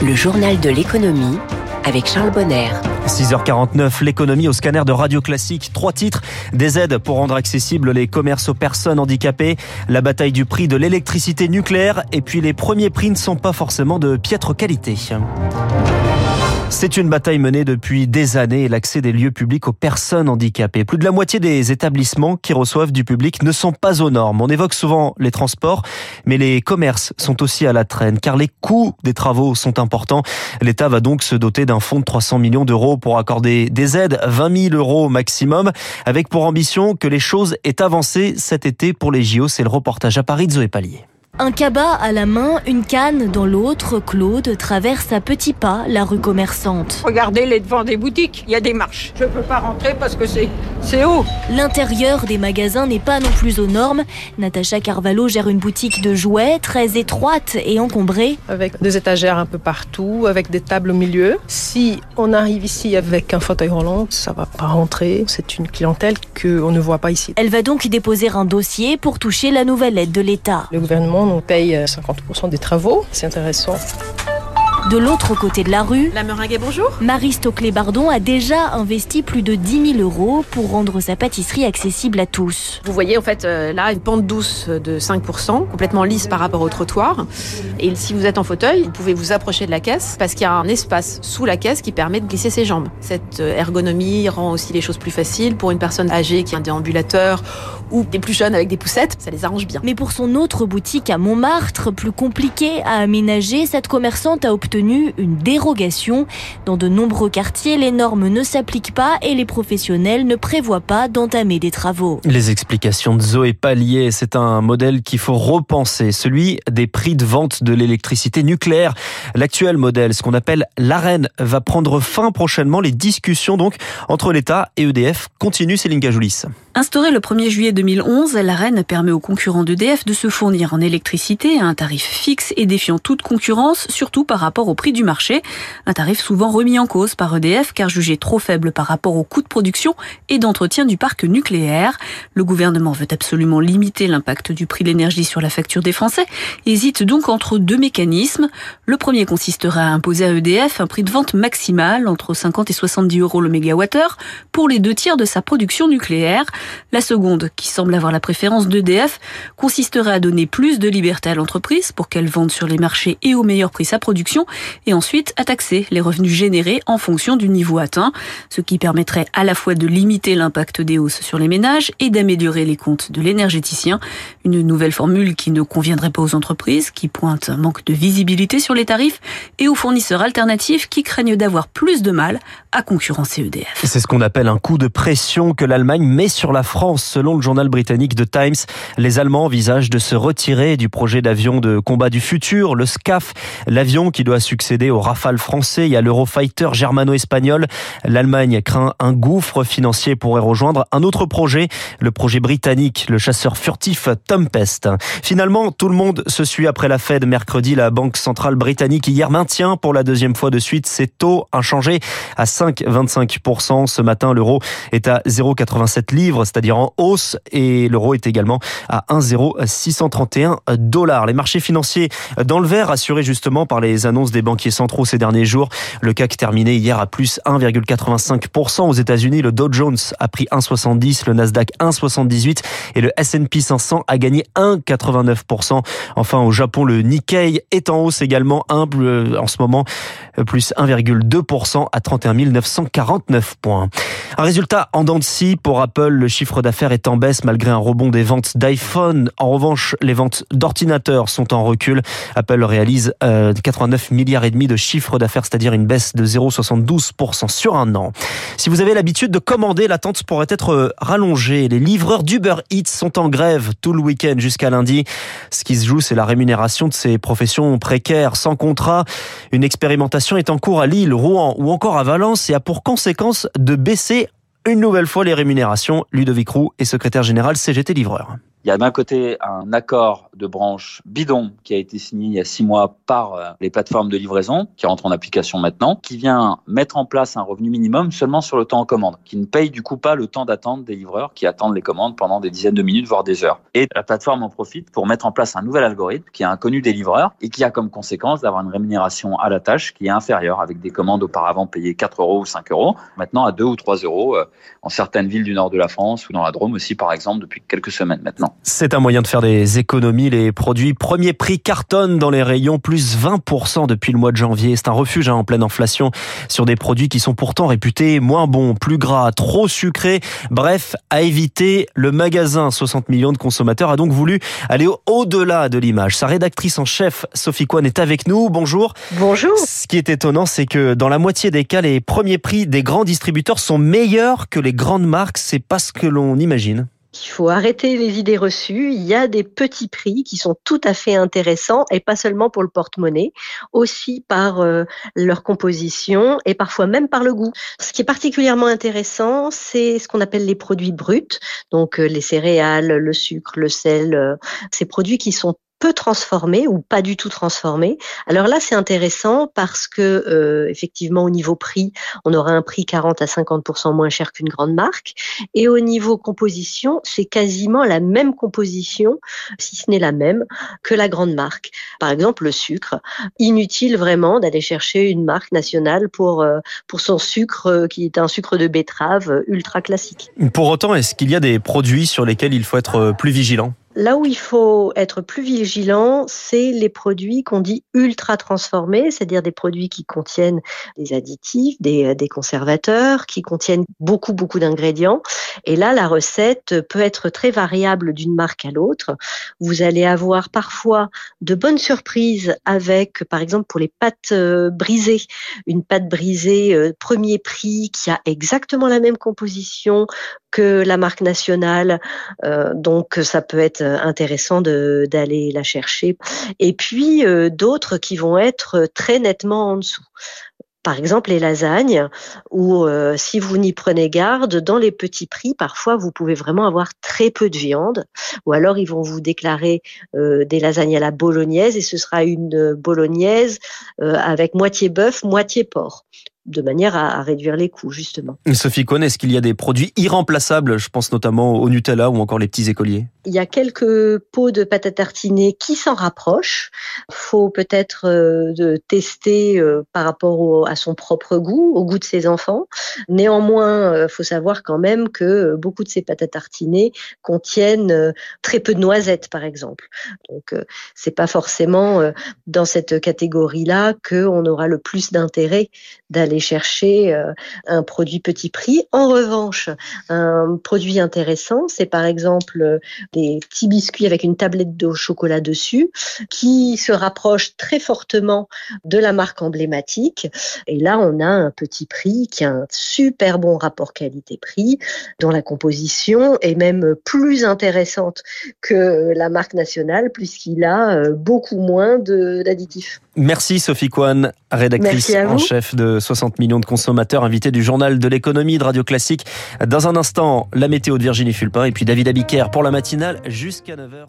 Le journal de l'économie avec Charles Bonner. 6h49, l'économie au scanner de Radio Classique. Trois titres, des aides pour rendre accessibles les commerces aux personnes handicapées, la bataille du prix de l'électricité nucléaire et puis les premiers prix ne sont pas forcément de piètre qualité. C'est une bataille menée depuis des années l'accès des lieux publics aux personnes handicapées. Plus de la moitié des établissements qui reçoivent du public ne sont pas aux normes. On évoque souvent les transports, mais les commerces sont aussi à la traîne car les coûts des travaux sont importants. L'État va donc se doter d'un fonds de 300 millions d'euros pour accorder des aides, 20 000 euros maximum, avec pour ambition que les choses aient avancé cet été pour les JO. C'est le reportage à Paris de Zoé Pallier. Un cabas à la main, une canne dans l'autre, Claude traverse à petits pas la rue commerçante. Regardez les devants des boutiques, il y a des marches. Je peux pas rentrer parce que c'est c'est haut. L'intérieur des magasins n'est pas non plus aux normes. Natacha Carvalho gère une boutique de jouets très étroite et encombrée. Avec des étagères un peu partout, avec des tables au milieu. Si on arrive ici avec un fauteuil roulant, ça va pas rentrer. C'est une clientèle qu'on ne voit pas ici. Elle va donc déposer un dossier pour toucher la nouvelle aide de l'État. Le gouvernement on paye 50% des travaux. C'est intéressant. De l'autre côté de la rue, La meringue, bonjour. Marie Stoclet-Bardon a déjà investi plus de 10 000 euros pour rendre sa pâtisserie accessible à tous. Vous voyez en fait euh, là une pente douce de 5%, complètement lisse par rapport au trottoir. Et si vous êtes en fauteuil, vous pouvez vous approcher de la caisse parce qu'il y a un espace sous la caisse qui permet de glisser ses jambes. Cette euh, ergonomie rend aussi les choses plus faciles pour une personne âgée qui a un déambulateur ou des plus jeunes avec des poussettes, ça les arrange bien. Mais pour son autre boutique à Montmartre, plus compliquée à aménager, cette commerçante a obtenu une dérogation. Dans de nombreux quartiers, les normes ne s'appliquent pas et les professionnels ne prévoient pas d'entamer des travaux. Les explications de Zoé Pallier, c'est un modèle qu'il faut repenser, celui des prix de vente de l'électricité nucléaire. L'actuel modèle, ce qu'on appelle l'AREN, va prendre fin prochainement. Les discussions donc entre l'État et EDF continuent, Céline Gajoulis. Instauré le 1er juillet 2011, l'AREN permet aux concurrents d'EDF de se fournir en électricité à un tarif fixe et défiant toute concurrence, surtout par rapport au prix du marché. Un tarif souvent remis en cause par EDF car jugé trop faible par rapport au coût de production et d'entretien du parc nucléaire. Le gouvernement veut absolument limiter l'impact du prix de l'énergie sur la facture des Français hésite donc entre deux mécanismes. Le premier consisterait à imposer à EDF un prix de vente maximal entre 50 et 70 euros le mégawattheure pour les deux tiers de sa production nucléaire. La seconde, qui semble avoir la préférence d'EDF, consisterait à donner plus de liberté à l'entreprise pour qu'elle vende sur les marchés et au meilleur prix sa production, et ensuite à taxer les revenus générés en fonction du niveau atteint, ce qui permettrait à la fois de limiter l'impact des hausses sur les ménages et d'améliorer les comptes de l'énergéticien. Une nouvelle formule qui ne conviendrait pas aux entreprises, qui pointe un manque de visibilité sur les tarifs, et aux fournisseurs alternatifs qui craignent d'avoir plus de mal à concurrencer EDF. C'est ce qu'on appelle un coup de pression que l'Allemagne met sur la France. Selon le journal britannique The Times, les Allemands envisagent de se retirer du projet d'avion de combat du futur, le SCAF, l'avion qui doit succéder au Rafale français. Y a l'Eurofighter germano-espagnol. L'Allemagne craint un gouffre financier pourrait rejoindre un autre projet, le projet britannique, le chasseur furtif Tempest. Finalement, tout le monde se suit après la Fed mercredi. La Banque centrale britannique hier maintient pour la deuxième fois de suite ses taux inchangés à 5,25%. Ce matin, l'euro est à 0,87 livres, c'est-à-dire en hausse, et l'euro est également à 1,0631 dollars. Les marchés financiers dans le vert, assurés justement par les annonces des banquiers centraux ces derniers jours. Le CAC terminé hier à plus 1,85%. Aux États-Unis, le Dow Jones a pris 1,70, le Nasdaq 1,78 et le S&P 500 a gagné 1,89%. Enfin, au Japon, le Nikkei est en hausse également, humble en ce moment, plus 1,2% à 31 949 points. Un résultat en dents de scie pour Apple. Le chiffre d'affaires est en baisse malgré un rebond des ventes d'iPhone. En revanche, les ventes d'ordinateurs sont en recul. Apple réalise 89 milliards et demi de chiffre d'affaires, c'est-à-dire une baisse de 0,72% sur un an. Si vous avez l'habitude de commander, l'attente pourrait être rallongée. Les livreurs d'Uber Eats sont en grève tout le week-end jusqu'à lundi. Ce qui se joue, c'est la rémunération de ces professions précaires sans contrat. Une expérimentation est en cours à Lille, Rouen ou encore à Valence et a pour conséquence de baisser une nouvelle fois les rémunérations. Ludovic Roux est secrétaire général CGT Livreur. Il y a d'un côté un accord de branche bidon qui a été signé il y a six mois par euh, les plateformes de livraison, qui rentre en application maintenant, qui vient mettre en place un revenu minimum seulement sur le temps en commande, qui ne paye du coup pas le temps d'attente des livreurs qui attendent les commandes pendant des dizaines de minutes, voire des heures. Et la plateforme en profite pour mettre en place un nouvel algorithme qui est inconnu des livreurs et qui a comme conséquence d'avoir une rémunération à la tâche qui est inférieure avec des commandes auparavant payées 4 euros ou 5 euros, maintenant à 2 ou 3 euros euh, en certaines villes du nord de la France ou dans la Drôme aussi par exemple depuis quelques semaines maintenant. C'est un moyen de faire des économies. Les produits premier prix cartonnent dans les rayons, plus 20% depuis le mois de janvier. C'est un refuge hein, en pleine inflation sur des produits qui sont pourtant réputés moins bons, plus gras, trop sucrés. Bref, à éviter, le magasin 60 millions de consommateurs a donc voulu aller au-delà de l'image. Sa rédactrice en chef, Sophie Kwan, est avec nous. Bonjour. Bonjour. Ce qui est étonnant, c'est que dans la moitié des cas, les premiers prix des grands distributeurs sont meilleurs que les grandes marques. C'est pas ce que l'on imagine. Il faut arrêter les idées reçues. Il y a des petits prix qui sont tout à fait intéressants et pas seulement pour le porte-monnaie, aussi par euh, leur composition et parfois même par le goût. Ce qui est particulièrement intéressant, c'est ce qu'on appelle les produits bruts, donc euh, les céréales, le sucre, le sel, euh, ces produits qui sont peu transformé ou pas du tout transformé. Alors là, c'est intéressant parce que euh, effectivement, au niveau prix, on aura un prix 40 à 50% moins cher qu'une grande marque, et au niveau composition, c'est quasiment la même composition, si ce n'est la même, que la grande marque. Par exemple, le sucre. Inutile vraiment d'aller chercher une marque nationale pour euh, pour son sucre euh, qui est un sucre de betterave ultra classique. Pour autant, est-ce qu'il y a des produits sur lesquels il faut être plus vigilant? Là où il faut être plus vigilant, c'est les produits qu'on dit ultra transformés, c'est-à-dire des produits qui contiennent des additifs, des, des conservateurs, qui contiennent beaucoup, beaucoup d'ingrédients. Et là, la recette peut être très variable d'une marque à l'autre. Vous allez avoir parfois de bonnes surprises avec, par exemple, pour les pâtes euh, brisées, une pâte brisée euh, premier prix qui a exactement la même composition que la marque nationale. Euh, donc ça peut être intéressant d'aller la chercher. Et puis euh, d'autres qui vont être très nettement en dessous. Par exemple les lasagnes, où euh, si vous n'y prenez garde, dans les petits prix, parfois vous pouvez vraiment avoir très peu de viande, ou alors ils vont vous déclarer euh, des lasagnes à la bolognaise, et ce sera une bolognaise avec moitié bœuf, moitié porc de manière à, réduire les coûts, justement. Sophie Cohn, est-ce qu'il y a des produits irremplaçables? Je pense notamment au Nutella ou encore les petits écoliers. Il y a quelques pots de pâte à tartiner qui s'en rapprochent. Faut peut-être euh, tester euh, par rapport à son propre goût, au goût de ses enfants. Néanmoins, il euh, faut savoir quand même que beaucoup de ces pâtes à tartiner contiennent très peu de noisettes, par exemple. Donc, c'est pas forcément dans cette catégorie-là qu'on aura le plus d'intérêt d'aller chercher euh, un produit petit prix. En revanche, un produit intéressant, c'est par exemple euh, des petits biscuits avec une tablette de chocolat dessus qui se rapprochent très fortement de la marque emblématique. Et là, on a un petit prix qui a un super bon rapport qualité-prix, dont la composition est même plus intéressante que la marque nationale puisqu'il a euh, beaucoup moins d'additifs. Merci Sophie Kwan, rédactrice en chef de 60 millions de consommateurs, invité du journal de l'économie de Radio Classique. Dans un instant, la météo de Virginie Fulpin et puis David Abiker pour la matinale jusqu'à 9h.